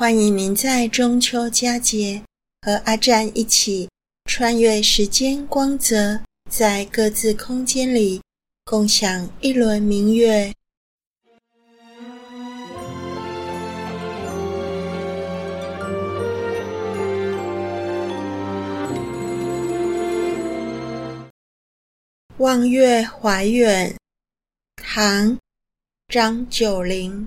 欢迎您在中秋佳节和阿占一起穿越时间光泽，在各自空间里共享一轮明月。望月怀远，唐·张九龄。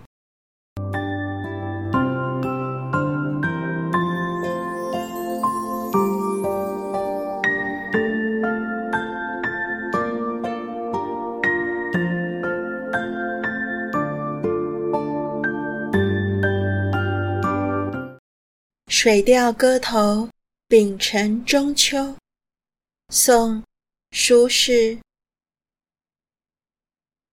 《水调歌头·丙辰中秋》宋·苏轼。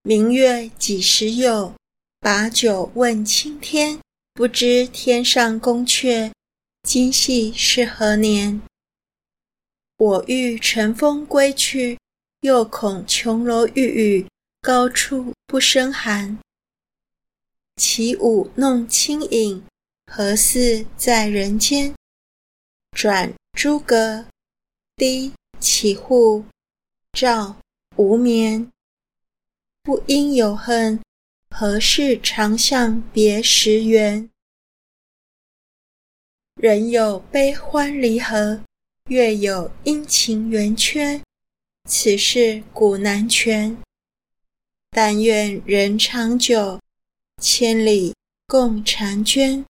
明月几时有？把酒问青天。不知天上宫阙，今夕是何年？我欲乘风归去，又恐琼楼玉宇，高处不胜寒。起舞弄清影。何似在人间？转朱阁，低绮户，照无眠。不应有恨，何事长向别时圆？人有悲欢离合，月有阴晴圆缺，此事古难全。但愿人长久，千里共婵娟。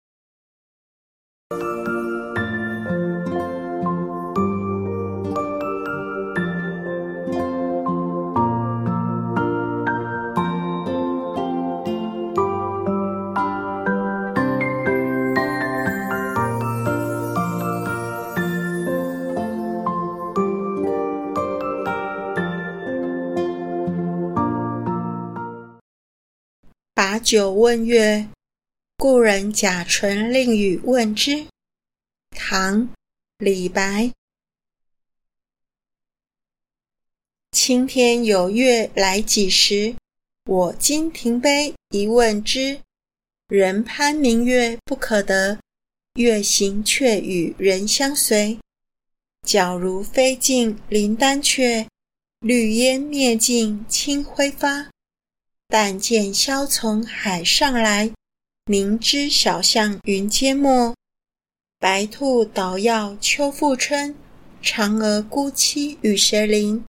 把酒问月，故人贾纯令与问之。唐·李白。青天有月来几时？我今停杯一问之。人攀明月不可得，月行却与人相随。皎如飞尽临丹阙，绿烟灭尽清辉发。但见萧从海上来，明知小巷云间没。白兔捣药秋复春，嫦娥孤栖与谁邻？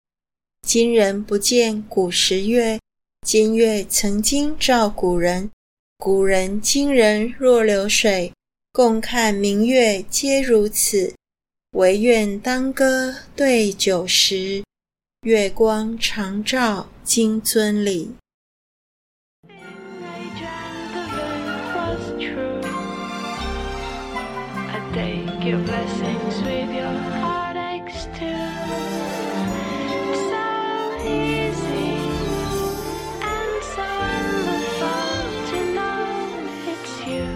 今人不见古时月，今月曾经照古人。古人今人若流水，共看明月皆如此。唯愿当歌对酒时，月光长照金樽里。Your blessings with your heart extends. So easy, and so profound tonight. It's you.